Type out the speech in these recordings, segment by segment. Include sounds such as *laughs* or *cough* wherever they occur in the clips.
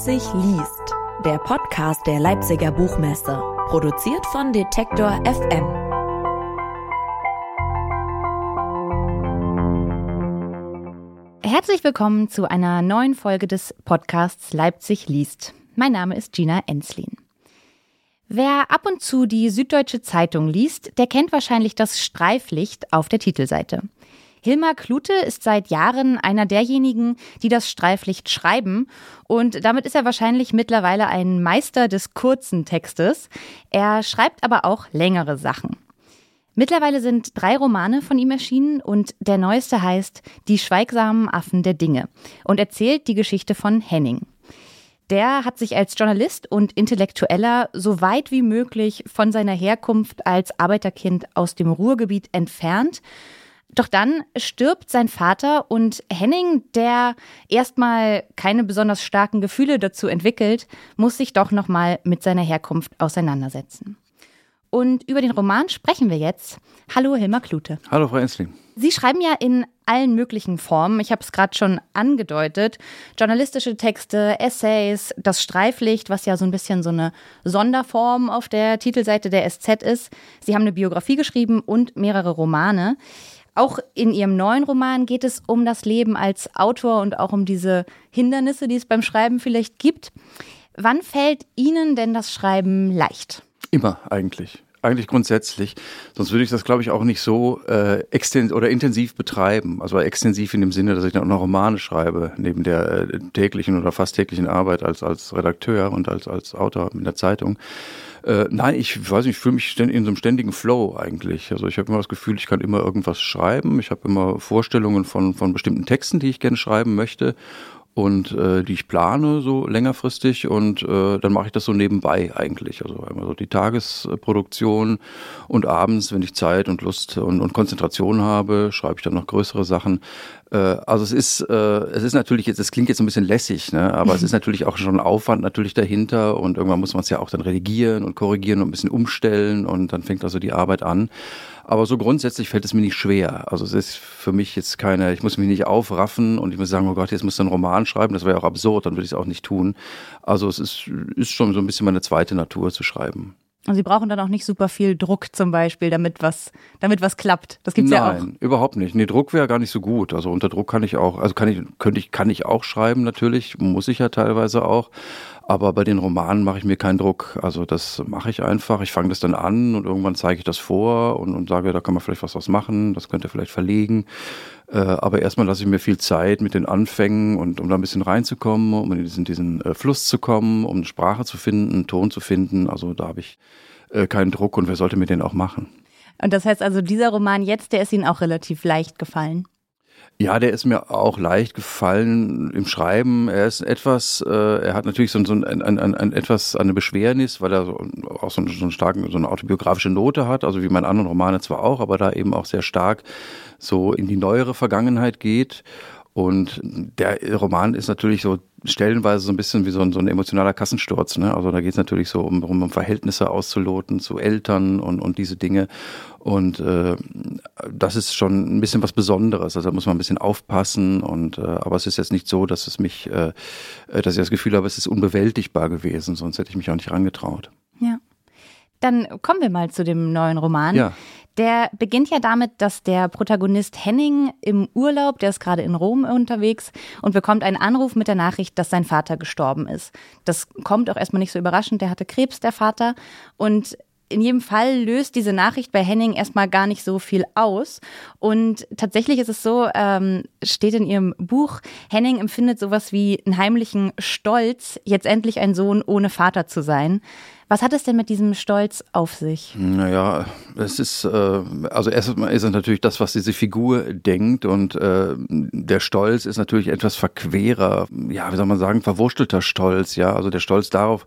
Leipzig liest, der Podcast der Leipziger Buchmesse, produziert von Detektor FM. Herzlich willkommen zu einer neuen Folge des Podcasts Leipzig liest. Mein Name ist Gina Enslin. Wer ab und zu die Süddeutsche Zeitung liest, der kennt wahrscheinlich das Streiflicht auf der Titelseite. Hilmar Klute ist seit Jahren einer derjenigen, die das Streiflicht schreiben. Und damit ist er wahrscheinlich mittlerweile ein Meister des kurzen Textes. Er schreibt aber auch längere Sachen. Mittlerweile sind drei Romane von ihm erschienen und der neueste heißt Die schweigsamen Affen der Dinge und erzählt die Geschichte von Henning. Der hat sich als Journalist und Intellektueller so weit wie möglich von seiner Herkunft als Arbeiterkind aus dem Ruhrgebiet entfernt doch dann stirbt sein Vater und Henning, der erstmal keine besonders starken Gefühle dazu entwickelt, muss sich doch nochmal mit seiner Herkunft auseinandersetzen. Und über den Roman sprechen wir jetzt. Hallo Hilmar Klute. Hallo Frau Ensling. Sie schreiben ja in allen möglichen Formen. Ich habe es gerade schon angedeutet. Journalistische Texte, Essays, das Streiflicht, was ja so ein bisschen so eine Sonderform auf der Titelseite der SZ ist. Sie haben eine Biografie geschrieben und mehrere Romane. Auch in Ihrem neuen Roman geht es um das Leben als Autor und auch um diese Hindernisse, die es beim Schreiben vielleicht gibt. Wann fällt Ihnen denn das Schreiben leicht? Immer eigentlich. Eigentlich grundsätzlich. Sonst würde ich das, glaube ich, auch nicht so äh, extens oder intensiv betreiben. Also extensiv in dem Sinne, dass ich dann auch noch Romane schreibe, neben der äh, täglichen oder fast täglichen Arbeit als, als Redakteur und als, als Autor in der Zeitung. Äh, nein, ich weiß nicht, ich fühle mich in so einem ständigen Flow eigentlich. Also ich habe immer das Gefühl, ich kann immer irgendwas schreiben. Ich habe immer Vorstellungen von, von bestimmten Texten, die ich gerne schreiben möchte und äh, die ich plane so längerfristig und äh, dann mache ich das so nebenbei eigentlich. Also einmal so die Tagesproduktion und abends, wenn ich Zeit und Lust und, und Konzentration habe, schreibe ich dann noch größere Sachen. Äh, also es ist, äh, es ist natürlich jetzt, es klingt jetzt ein bisschen lässig, ne? aber es *laughs* ist natürlich auch schon Aufwand natürlich dahinter und irgendwann muss man es ja auch dann redigieren und korrigieren und ein bisschen umstellen und dann fängt also die Arbeit an. Aber so grundsätzlich fällt es mir nicht schwer. Also es ist für mich jetzt keine, ich muss mich nicht aufraffen und ich muss sagen, oh Gott, jetzt muss du einen Roman schreiben. Das wäre ja auch absurd, dann würde ich es auch nicht tun. Also es ist, ist schon so ein bisschen meine zweite Natur zu schreiben. Und Sie brauchen dann auch nicht super viel Druck zum Beispiel, damit was, damit was klappt. Das gibt's Nein, ja auch. Nein, überhaupt nicht. Nee, Druck wäre gar nicht so gut. Also unter Druck kann ich auch, also kann ich, könnte ich, kann ich auch schreiben natürlich, muss ich ja teilweise auch. Aber bei den Romanen mache ich mir keinen Druck. Also das mache ich einfach. Ich fange das dann an und irgendwann zeige ich das vor und, und sage, da kann man vielleicht was draus machen, das könnte vielleicht verlegen. Äh, aber erstmal lasse ich mir viel Zeit mit den Anfängen und um da ein bisschen reinzukommen, um in diesen, diesen äh, Fluss zu kommen, um eine Sprache zu finden, einen Ton zu finden. Also da habe ich äh, keinen Druck und wer sollte mir den auch machen? Und das heißt also, dieser Roman jetzt, der ist Ihnen auch relativ leicht gefallen? Ja, der ist mir auch leicht gefallen im Schreiben. Er ist etwas, äh, er hat natürlich so, so ein, ein, ein, ein, etwas eine Beschwernis, weil er so, auch so, so einen starken, so eine autobiografische Note hat, also wie meine anderen Romane zwar auch, aber da eben auch sehr stark so in die neuere Vergangenheit geht. Und der Roman ist natürlich so stellenweise so ein bisschen wie so ein, so ein emotionaler Kassensturz. Ne? Also da geht es natürlich so um, um, Verhältnisse auszuloten zu Eltern und, und diese Dinge. Und äh, das ist schon ein bisschen was Besonderes. Also da muss man ein bisschen aufpassen. Und äh, aber es ist jetzt nicht so, dass es mich, äh, dass ich das Gefühl habe, es ist unbewältigbar gewesen. Sonst hätte ich mich auch nicht rangetraut. Ja. Dann kommen wir mal zu dem neuen Roman. Ja. Der beginnt ja damit, dass der Protagonist Henning im Urlaub, der ist gerade in Rom unterwegs und bekommt einen Anruf mit der Nachricht, dass sein Vater gestorben ist. Das kommt auch erstmal nicht so überraschend, der hatte Krebs, der Vater. Und in jedem Fall löst diese Nachricht bei Henning erstmal gar nicht so viel aus. Und tatsächlich ist es so, ähm, steht in ihrem Buch, Henning empfindet sowas wie einen heimlichen Stolz, jetzt endlich ein Sohn ohne Vater zu sein. Was hat es denn mit diesem Stolz auf sich? Naja, es ist, äh, also erstmal ist es natürlich das, was diese Figur denkt und äh, der Stolz ist natürlich etwas verquerer, ja, wie soll man sagen, verwurstelter Stolz, ja, also der Stolz darauf,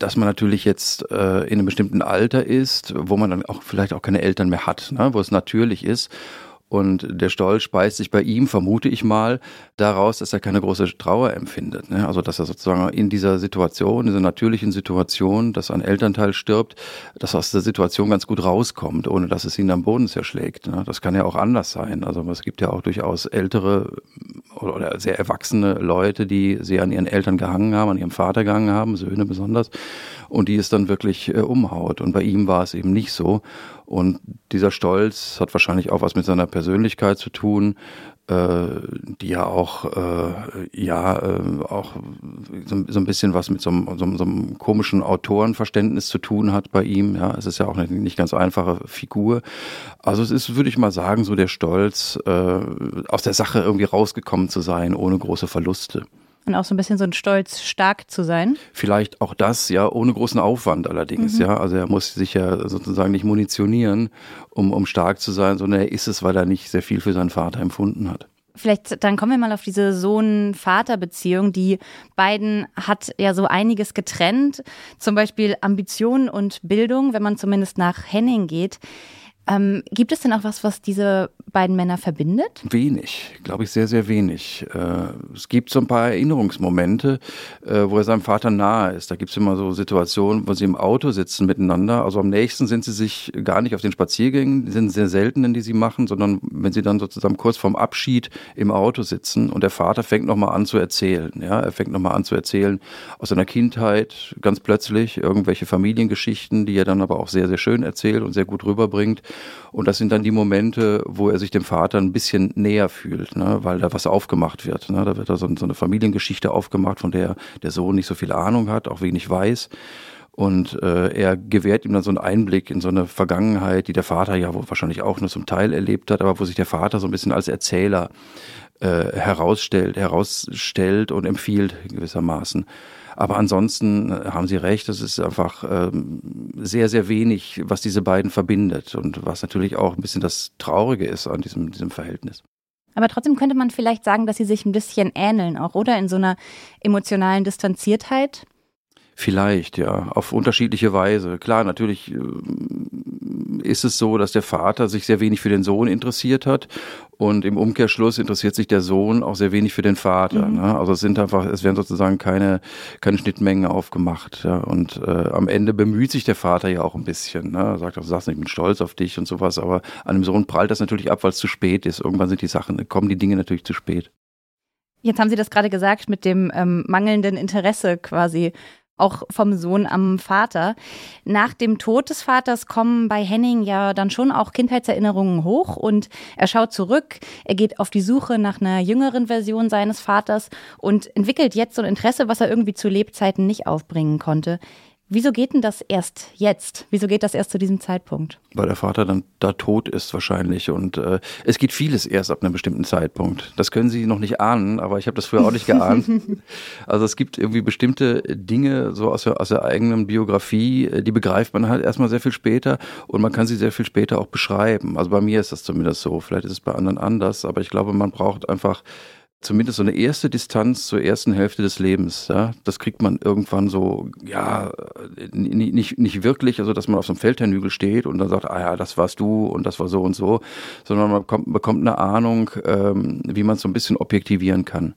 dass man natürlich jetzt äh, in einem bestimmten Alter ist, wo man dann auch vielleicht auch keine Eltern mehr hat, ne, wo es natürlich ist und der Stolz speist sich bei ihm, vermute ich mal, daraus, dass er keine große Trauer empfindet. Ne? Also dass er sozusagen in dieser Situation, dieser natürlichen Situation, dass ein Elternteil stirbt, dass er aus der Situation ganz gut rauskommt, ohne dass es ihn am Boden zerschlägt. Ne? Das kann ja auch anders sein. Also es gibt ja auch durchaus ältere oder sehr erwachsene Leute, die sehr an ihren Eltern gehangen haben, an ihrem Vater gehangen haben, Söhne besonders, und die es dann wirklich äh, umhaut. Und bei ihm war es eben nicht so. Und dieser Stolz hat wahrscheinlich auch was mit seiner Persönlichkeit zu tun, äh, die ja auch, äh, ja, äh, auch so, so, ein bisschen was mit so einem, so, so einem, komischen Autorenverständnis zu tun hat bei ihm. Ja, es ist ja auch eine nicht ganz einfache Figur. Also es ist, würde ich mal sagen, so der Stolz, aus der Sache irgendwie rausgekommen zu sein, ohne große Verluste. Und auch so ein bisschen so ein Stolz, stark zu sein. Vielleicht auch das, ja, ohne großen Aufwand allerdings, mhm. ja. Also er muss sich ja sozusagen nicht munitionieren, um, um stark zu sein, sondern er ist es, weil er nicht sehr viel für seinen Vater empfunden hat. Vielleicht, dann kommen wir mal auf diese Sohn-Vater-Beziehung. Die beiden hat ja so einiges getrennt. Zum Beispiel Ambition und Bildung, wenn man zumindest nach Henning geht. Ähm, gibt es denn auch was, was diese beiden Männer verbindet? Wenig, glaube ich, sehr, sehr wenig. Äh, es gibt so ein paar Erinnerungsmomente, äh, wo er seinem Vater nahe ist. Da gibt es immer so Situationen, wo sie im Auto sitzen miteinander. Also am nächsten sind sie sich gar nicht auf den Spaziergängen, die sind sehr seltenen, die sie machen, sondern wenn sie dann sozusagen kurz vorm Abschied im Auto sitzen und der Vater fängt nochmal an zu erzählen. Ja, er fängt nochmal an zu erzählen aus seiner Kindheit, ganz plötzlich irgendwelche Familiengeschichten, die er dann aber auch sehr, sehr schön erzählt und sehr gut rüberbringt. Und das sind dann die Momente, wo er sich dem Vater ein bisschen näher fühlt, ne, weil da was aufgemacht wird. Ne. Da wird da so, so eine Familiengeschichte aufgemacht, von der der Sohn nicht so viel Ahnung hat, auch wenig weiß. Und äh, er gewährt ihm dann so einen Einblick in so eine Vergangenheit, die der Vater ja wahrscheinlich auch nur zum Teil erlebt hat, aber wo sich der Vater so ein bisschen als Erzähler äh, herausstellt, herausstellt und empfiehlt gewissermaßen. Aber ansonsten äh, haben Sie recht, es ist einfach ähm, sehr, sehr wenig, was diese beiden verbindet und was natürlich auch ein bisschen das Traurige ist an diesem, diesem Verhältnis. Aber trotzdem könnte man vielleicht sagen, dass sie sich ein bisschen ähneln auch, oder? In so einer emotionalen Distanziertheit. Vielleicht, ja, auf unterschiedliche Weise. Klar, natürlich äh, ist es so, dass der Vater sich sehr wenig für den Sohn interessiert hat und im Umkehrschluss interessiert sich der Sohn auch sehr wenig für den Vater. Mhm. Ne? Also es sind einfach, es werden sozusagen keine, keine Schnittmengen aufgemacht. Ja? Und äh, am Ende bemüht sich der Vater ja auch ein bisschen. Ne? Er sagt auch, du sagst nicht, ich bin stolz auf dich und sowas, aber an dem Sohn prallt das natürlich ab, weil es zu spät ist. Irgendwann sind die Sachen, kommen die Dinge natürlich zu spät. Jetzt haben Sie das gerade gesagt mit dem ähm, mangelnden Interesse quasi auch vom Sohn am Vater. Nach dem Tod des Vaters kommen bei Henning ja dann schon auch Kindheitserinnerungen hoch und er schaut zurück, er geht auf die Suche nach einer jüngeren Version seines Vaters und entwickelt jetzt so ein Interesse, was er irgendwie zu Lebzeiten nicht aufbringen konnte. Wieso geht denn das erst jetzt? Wieso geht das erst zu diesem Zeitpunkt? Weil der Vater dann da tot ist wahrscheinlich. Und äh, es geht vieles erst ab einem bestimmten Zeitpunkt. Das können Sie noch nicht ahnen, aber ich habe das früher auch nicht geahnt. *laughs* also es gibt irgendwie bestimmte Dinge so aus der, aus der eigenen Biografie, äh, die begreift man halt erstmal sehr viel später und man kann sie sehr viel später auch beschreiben. Also bei mir ist das zumindest so. Vielleicht ist es bei anderen anders, aber ich glaube, man braucht einfach zumindest so eine erste Distanz zur ersten Hälfte des Lebens. Ja? Das kriegt man irgendwann so, ja, nicht, nicht wirklich, also dass man auf so einem Feldherrnhügel steht und dann sagt, ah ja, das warst du und das war so und so, sondern man bekommt, bekommt eine Ahnung, ähm, wie man es so ein bisschen objektivieren kann.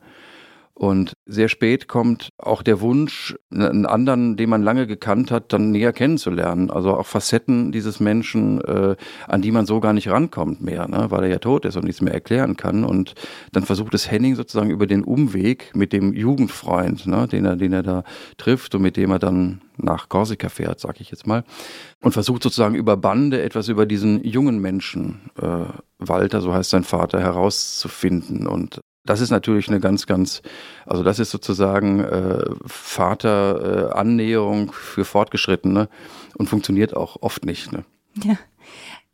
Und sehr spät kommt auch der Wunsch, einen anderen, den man lange gekannt hat, dann näher kennenzulernen. Also auch Facetten dieses Menschen, äh, an die man so gar nicht rankommt mehr, ne? weil er ja tot ist und nichts mehr erklären kann. Und dann versucht es Henning sozusagen über den Umweg mit dem Jugendfreund, ne? den, er, den er da trifft und mit dem er dann nach Korsika fährt, sag ich jetzt mal, und versucht sozusagen über Bande etwas über diesen jungen Menschen, äh, Walter, so heißt sein Vater, herauszufinden. Und das ist natürlich eine ganz, ganz, also das ist sozusagen äh, Vaterannäherung äh, für Fortgeschrittene und funktioniert auch oft nicht. Ne? Ja.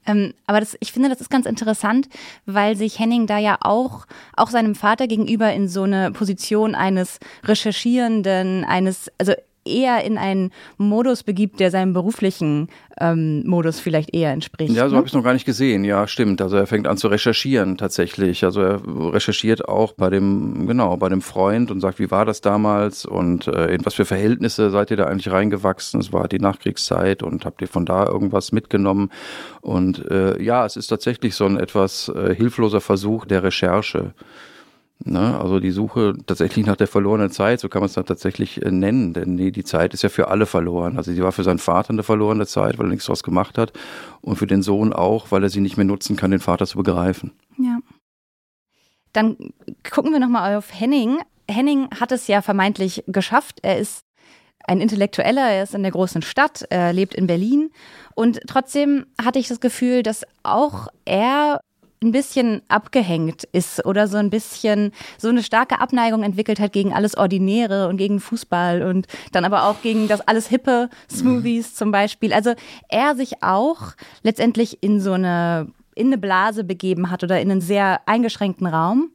Ähm, aber das, ich finde, das ist ganz interessant, weil sich Henning da ja auch, auch seinem Vater gegenüber in so eine Position eines Recherchierenden, eines, also eher in einen Modus begibt, der seinem beruflichen ähm, Modus vielleicht eher entspricht. Ja, so ne? habe ich es noch gar nicht gesehen. Ja, stimmt. Also er fängt an zu recherchieren tatsächlich. Also er recherchiert auch bei dem, genau, bei dem Freund und sagt, wie war das damals und äh, in was für Verhältnisse seid ihr da eigentlich reingewachsen? Es war die Nachkriegszeit und habt ihr von da irgendwas mitgenommen? Und äh, ja, es ist tatsächlich so ein etwas äh, hilfloser Versuch der Recherche. Ne? Also die Suche tatsächlich nach der verlorenen Zeit, so kann man es dann tatsächlich äh, nennen, denn die, die Zeit ist ja für alle verloren. Also sie war für seinen Vater eine verlorene Zeit, weil er nichts draus gemacht hat und für den Sohn auch, weil er sie nicht mehr nutzen kann, den Vater zu begreifen. Ja. Dann gucken wir nochmal auf Henning. Henning hat es ja vermeintlich geschafft. Er ist ein Intellektueller, er ist in der großen Stadt, er lebt in Berlin. Und trotzdem hatte ich das Gefühl, dass auch er ein bisschen abgehängt ist oder so ein bisschen so eine starke Abneigung entwickelt hat gegen alles Ordinäre und gegen Fußball und dann aber auch gegen das alles hippe Smoothies zum Beispiel. Also er sich auch letztendlich in so eine in eine Blase begeben hat oder in einen sehr eingeschränkten Raum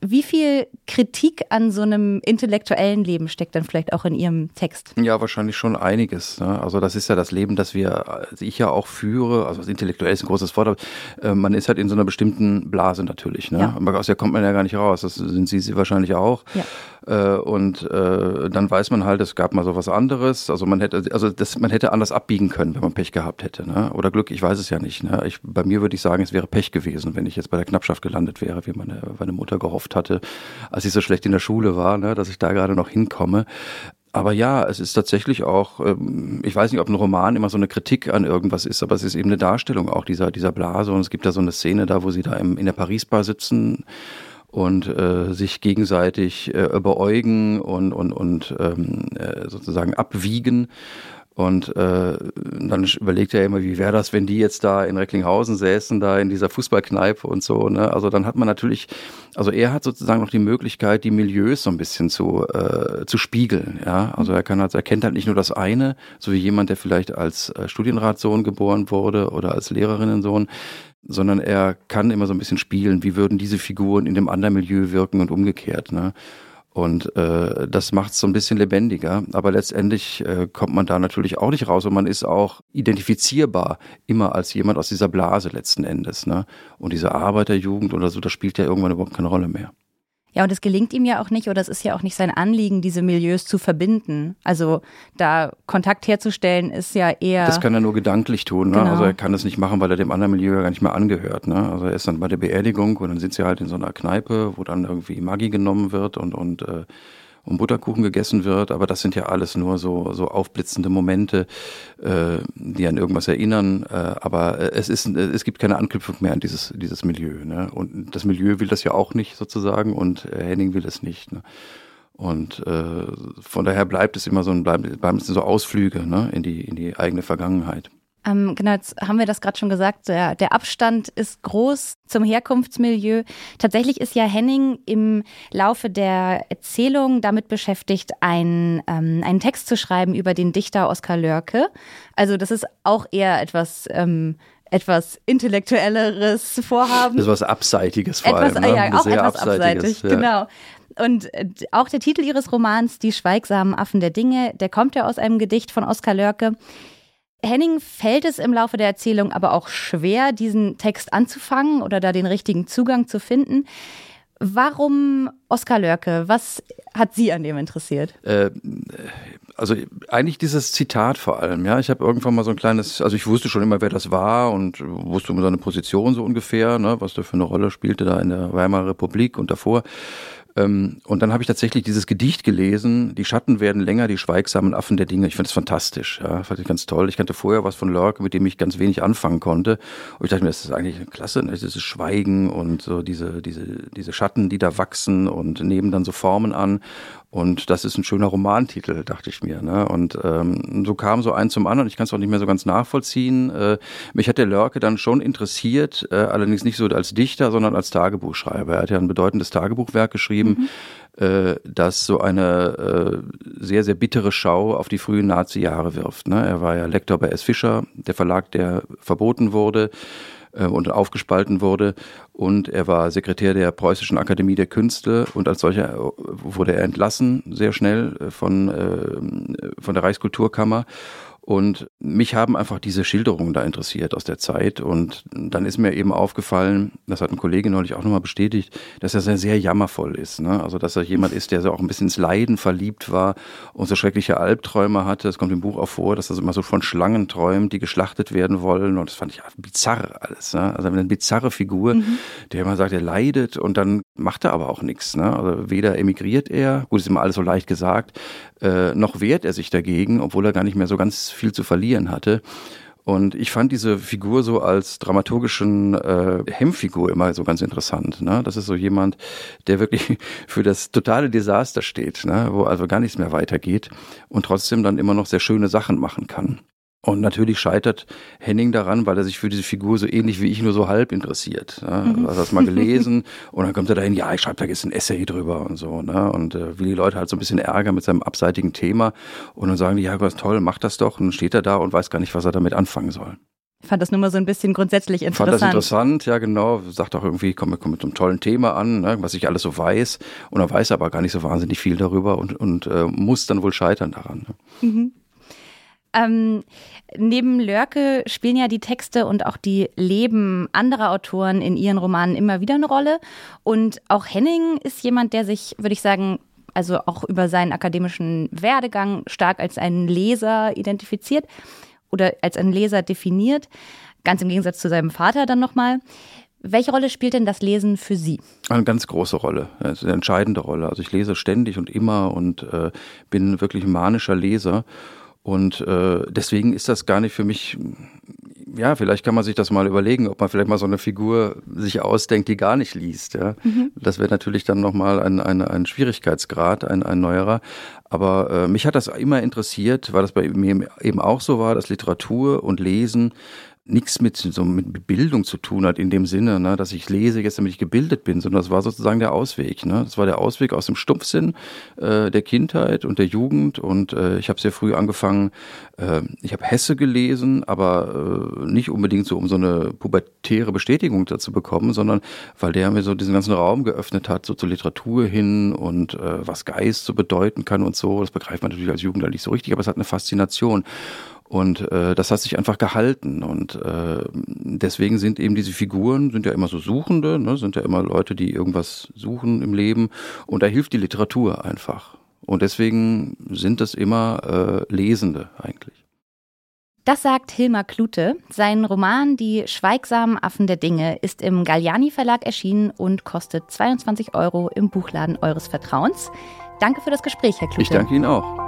wie viel Kritik an so einem intellektuellen Leben steckt dann vielleicht auch in Ihrem Text? Ja, wahrscheinlich schon einiges. Ne? Also das ist ja das Leben, das wir, also ich ja auch führe. Also das intellektuell ist ein großes Wort, aber äh, man ist halt in so einer bestimmten Blase natürlich. Ne? Ja. Aus der kommt man ja gar nicht raus. Das sind Sie, Sie wahrscheinlich auch. Ja. Äh, und äh, dann weiß man halt, es gab mal so was anderes. Also man hätte, also das, man hätte anders abbiegen können, wenn man Pech gehabt hätte. Ne? Oder Glück, ich weiß es ja nicht. Ne? Ich, bei mir würde ich sagen, es wäre Pech gewesen, wenn ich jetzt bei der Knappschaft gelandet wäre, wie meine, meine Mutter gehofft hatte, als ich so schlecht in der Schule war, ne? dass ich da gerade noch hinkomme. Aber ja, es ist tatsächlich auch, ähm, ich weiß nicht, ob ein Roman immer so eine Kritik an irgendwas ist, aber es ist eben eine Darstellung auch dieser, dieser Blase. Und es gibt da so eine Szene da, wo sie da im, in der Paris-Bar sitzen und äh, sich gegenseitig äh, beäugen und, und, und ähm, äh, sozusagen abwiegen. Und äh, dann überlegt er immer, wie wäre das, wenn die jetzt da in Recklinghausen säßen, da in dieser Fußballkneipe und so. Ne? Also dann hat man natürlich, also er hat sozusagen noch die Möglichkeit, die Milieus so ein bisschen zu, äh, zu spiegeln. Ja? Also er kann halt, er kennt halt nicht nur das eine, so wie jemand, der vielleicht als äh, Studienratssohn geboren wurde oder als Lehrerinnensohn, sondern er kann immer so ein bisschen spielen, wie würden diese Figuren in dem anderen Milieu wirken und umgekehrt. Ne? Und äh, das macht es so ein bisschen lebendiger. Aber letztendlich äh, kommt man da natürlich auch nicht raus und man ist auch identifizierbar immer als jemand aus dieser Blase letzten Endes. Ne? Und diese Arbeiterjugend oder so, das spielt ja irgendwann überhaupt keine Rolle mehr. Ja, und es gelingt ihm ja auch nicht, oder es ist ja auch nicht sein Anliegen, diese Milieus zu verbinden. Also da Kontakt herzustellen, ist ja eher. Das kann er nur gedanklich tun. Ne? Genau. Also er kann das nicht machen, weil er dem anderen Milieu ja gar nicht mehr angehört. Ne? Also er ist dann bei der Beerdigung und dann sind sie halt in so einer Kneipe, wo dann irgendwie Maggi genommen wird und, und äh, und Butterkuchen gegessen wird, aber das sind ja alles nur so, so aufblitzende Momente, äh, die an irgendwas erinnern, äh, aber äh, es ist, es gibt keine Anknüpfung mehr an dieses, dieses Milieu, ne? Und das Milieu will das ja auch nicht sozusagen und Henning will es nicht, ne? Und äh, von daher bleibt es immer so ein, bleibt, bleiben es so Ausflüge ne? in, die, in die eigene Vergangenheit. Ähm, genau, jetzt haben wir das gerade schon gesagt. Der, der, Abstand ist groß zum Herkunftsmilieu. Tatsächlich ist ja Henning im Laufe der Erzählung damit beschäftigt, ein, ähm, einen Text zu schreiben über den Dichter Oskar Lörke. Also das ist auch eher etwas ähm, etwas intellektuelleres Vorhaben. Das ist was Abseitiges vor etwas, allem. Ne? Ja, auch Sehr etwas abseitig, ja. genau. Und äh, auch der Titel ihres Romans, Die schweigsamen Affen der Dinge, der kommt ja aus einem Gedicht von Oskar Lörke. Henning fällt es im Laufe der Erzählung aber auch schwer, diesen Text anzufangen oder da den richtigen Zugang zu finden. Warum Oskar Lörke? Was hat Sie an dem interessiert? Äh, also eigentlich dieses Zitat vor allem, ja. Ich habe irgendwann mal so ein kleines, also ich wusste schon immer, wer das war und wusste immer seine Position so ungefähr, ne, was der für eine Rolle spielte da in der Weimarer Republik und davor. Ähm, und dann habe ich tatsächlich dieses Gedicht gelesen, Die Schatten werden länger, die schweigsamen Affen der Dinge. Ich finde es fantastisch, ja, fand ich ganz toll. Ich kannte vorher was von Lörke, mit dem ich ganz wenig anfangen konnte. Und ich dachte mir, das ist eigentlich klasse, ne? dieses Schweigen und so diese, diese, diese Schatten, die da wachsen und nehmen dann so Formen an. Und das ist ein schöner Romantitel, dachte ich mir. Ne? Und ähm, so kam so ein zum anderen. Ich kann es auch nicht mehr so ganz nachvollziehen. Äh, mich hat der Lörke dann schon interessiert, äh, allerdings nicht so als Dichter, sondern als Tagebuchschreiber. Er hat ja ein bedeutendes Tagebuchwerk geschrieben, mhm. äh, das so eine äh, sehr, sehr bittere Schau auf die frühen Nazi-Jahre wirft. Ne? Er war ja Lektor bei S. Fischer, der Verlag, der verboten wurde äh, und aufgespalten wurde. Und er war Sekretär der Preußischen Akademie der Künste und als solcher äh, wurde er entlassen, sehr schnell äh, von, von der Reichskulturkammer. Und mich haben einfach diese Schilderungen da interessiert aus der Zeit. Und dann ist mir eben aufgefallen, das hat ein Kollege neulich auch nochmal bestätigt, dass er sehr, sehr jammervoll ist. Ne? Also, dass er jemand ist, der so auch ein bisschen ins Leiden verliebt war und so schreckliche Albträume hatte. Es kommt im Buch auch vor, dass er immer so von Schlangen träumt, die geschlachtet werden wollen. Und das fand ich bizarr alles. Ne? Also eine bizarre Figur, mhm. der immer sagt, er leidet und dann macht er aber auch nichts. Ne? Also weder emigriert er, gut, ist immer alles so leicht gesagt, äh, noch wehrt er sich dagegen, obwohl er gar nicht mehr so ganz viel zu verlieren hatte. Und ich fand diese Figur so als dramaturgischen äh, Hemmfigur immer so ganz interessant. Ne? Das ist so jemand, der wirklich *laughs* für das totale Desaster steht, ne? wo also gar nichts mehr weitergeht und trotzdem dann immer noch sehr schöne Sachen machen kann. Und natürlich scheitert Henning daran, weil er sich für diese Figur so ähnlich wie ich nur so halb interessiert. Ne? Mhm. Also das mal gelesen *laughs* und dann kommt er dahin, ja, ich schreibe da jetzt ein Essay drüber und so. Ne? Und äh, will die Leute halt so ein bisschen ärgern mit seinem abseitigen Thema. Und dann sagen die, ja, was toll, mach das doch. Und dann steht er da und weiß gar nicht, was er damit anfangen soll. Ich fand das nur mal so ein bisschen grundsätzlich interessant. Fand das interessant, ja genau. Sagt auch irgendwie, komm, komm mit einem tollen Thema an, ne, was ich alles so weiß. Und er weiß aber gar nicht so wahnsinnig viel darüber und, und äh, muss dann wohl scheitern daran. Ne? Mhm. Ähm, neben Lörke spielen ja die Texte und auch die Leben anderer Autoren in ihren Romanen immer wieder eine Rolle. Und auch Henning ist jemand, der sich, würde ich sagen, also auch über seinen akademischen Werdegang stark als einen Leser identifiziert oder als einen Leser definiert. Ganz im Gegensatz zu seinem Vater dann nochmal. Welche Rolle spielt denn das Lesen für Sie? Eine ganz große Rolle, also eine entscheidende Rolle. Also ich lese ständig und immer und äh, bin wirklich ein manischer Leser. Und äh, deswegen ist das gar nicht für mich, ja, vielleicht kann man sich das mal überlegen, ob man vielleicht mal so eine Figur sich ausdenkt, die gar nicht liest. Ja? Mhm. Das wäre natürlich dann nochmal ein, ein, ein Schwierigkeitsgrad, ein, ein neuerer. Aber äh, mich hat das immer interessiert, weil das bei mir eben auch so war, dass Literatur und Lesen nichts mit so mit Bildung zu tun hat in dem Sinne, ne, dass ich lese jetzt, damit ich gebildet bin, sondern das war sozusagen der Ausweg. Ne? Das war der Ausweg aus dem Stumpfsinn äh, der Kindheit und der Jugend. Und äh, ich habe sehr früh angefangen. Äh, ich habe Hesse gelesen, aber äh, nicht unbedingt so, um so eine pubertäre Bestätigung dazu bekommen, sondern weil der mir so diesen ganzen Raum geöffnet hat, so zur Literatur hin und äh, was Geist so bedeuten kann und so. Das begreift man natürlich als Jugendlicher nicht so richtig, aber es hat eine Faszination. Und äh, das hat sich einfach gehalten. Und äh, deswegen sind eben diese Figuren, sind ja immer so Suchende, ne? sind ja immer Leute, die irgendwas suchen im Leben. Und da hilft die Literatur einfach. Und deswegen sind das immer äh, Lesende eigentlich. Das sagt Hilmar Klute. Sein Roman Die schweigsamen Affen der Dinge ist im Galliani Verlag erschienen und kostet 22 Euro im Buchladen eures Vertrauens. Danke für das Gespräch, Herr Klute. Ich danke Ihnen auch.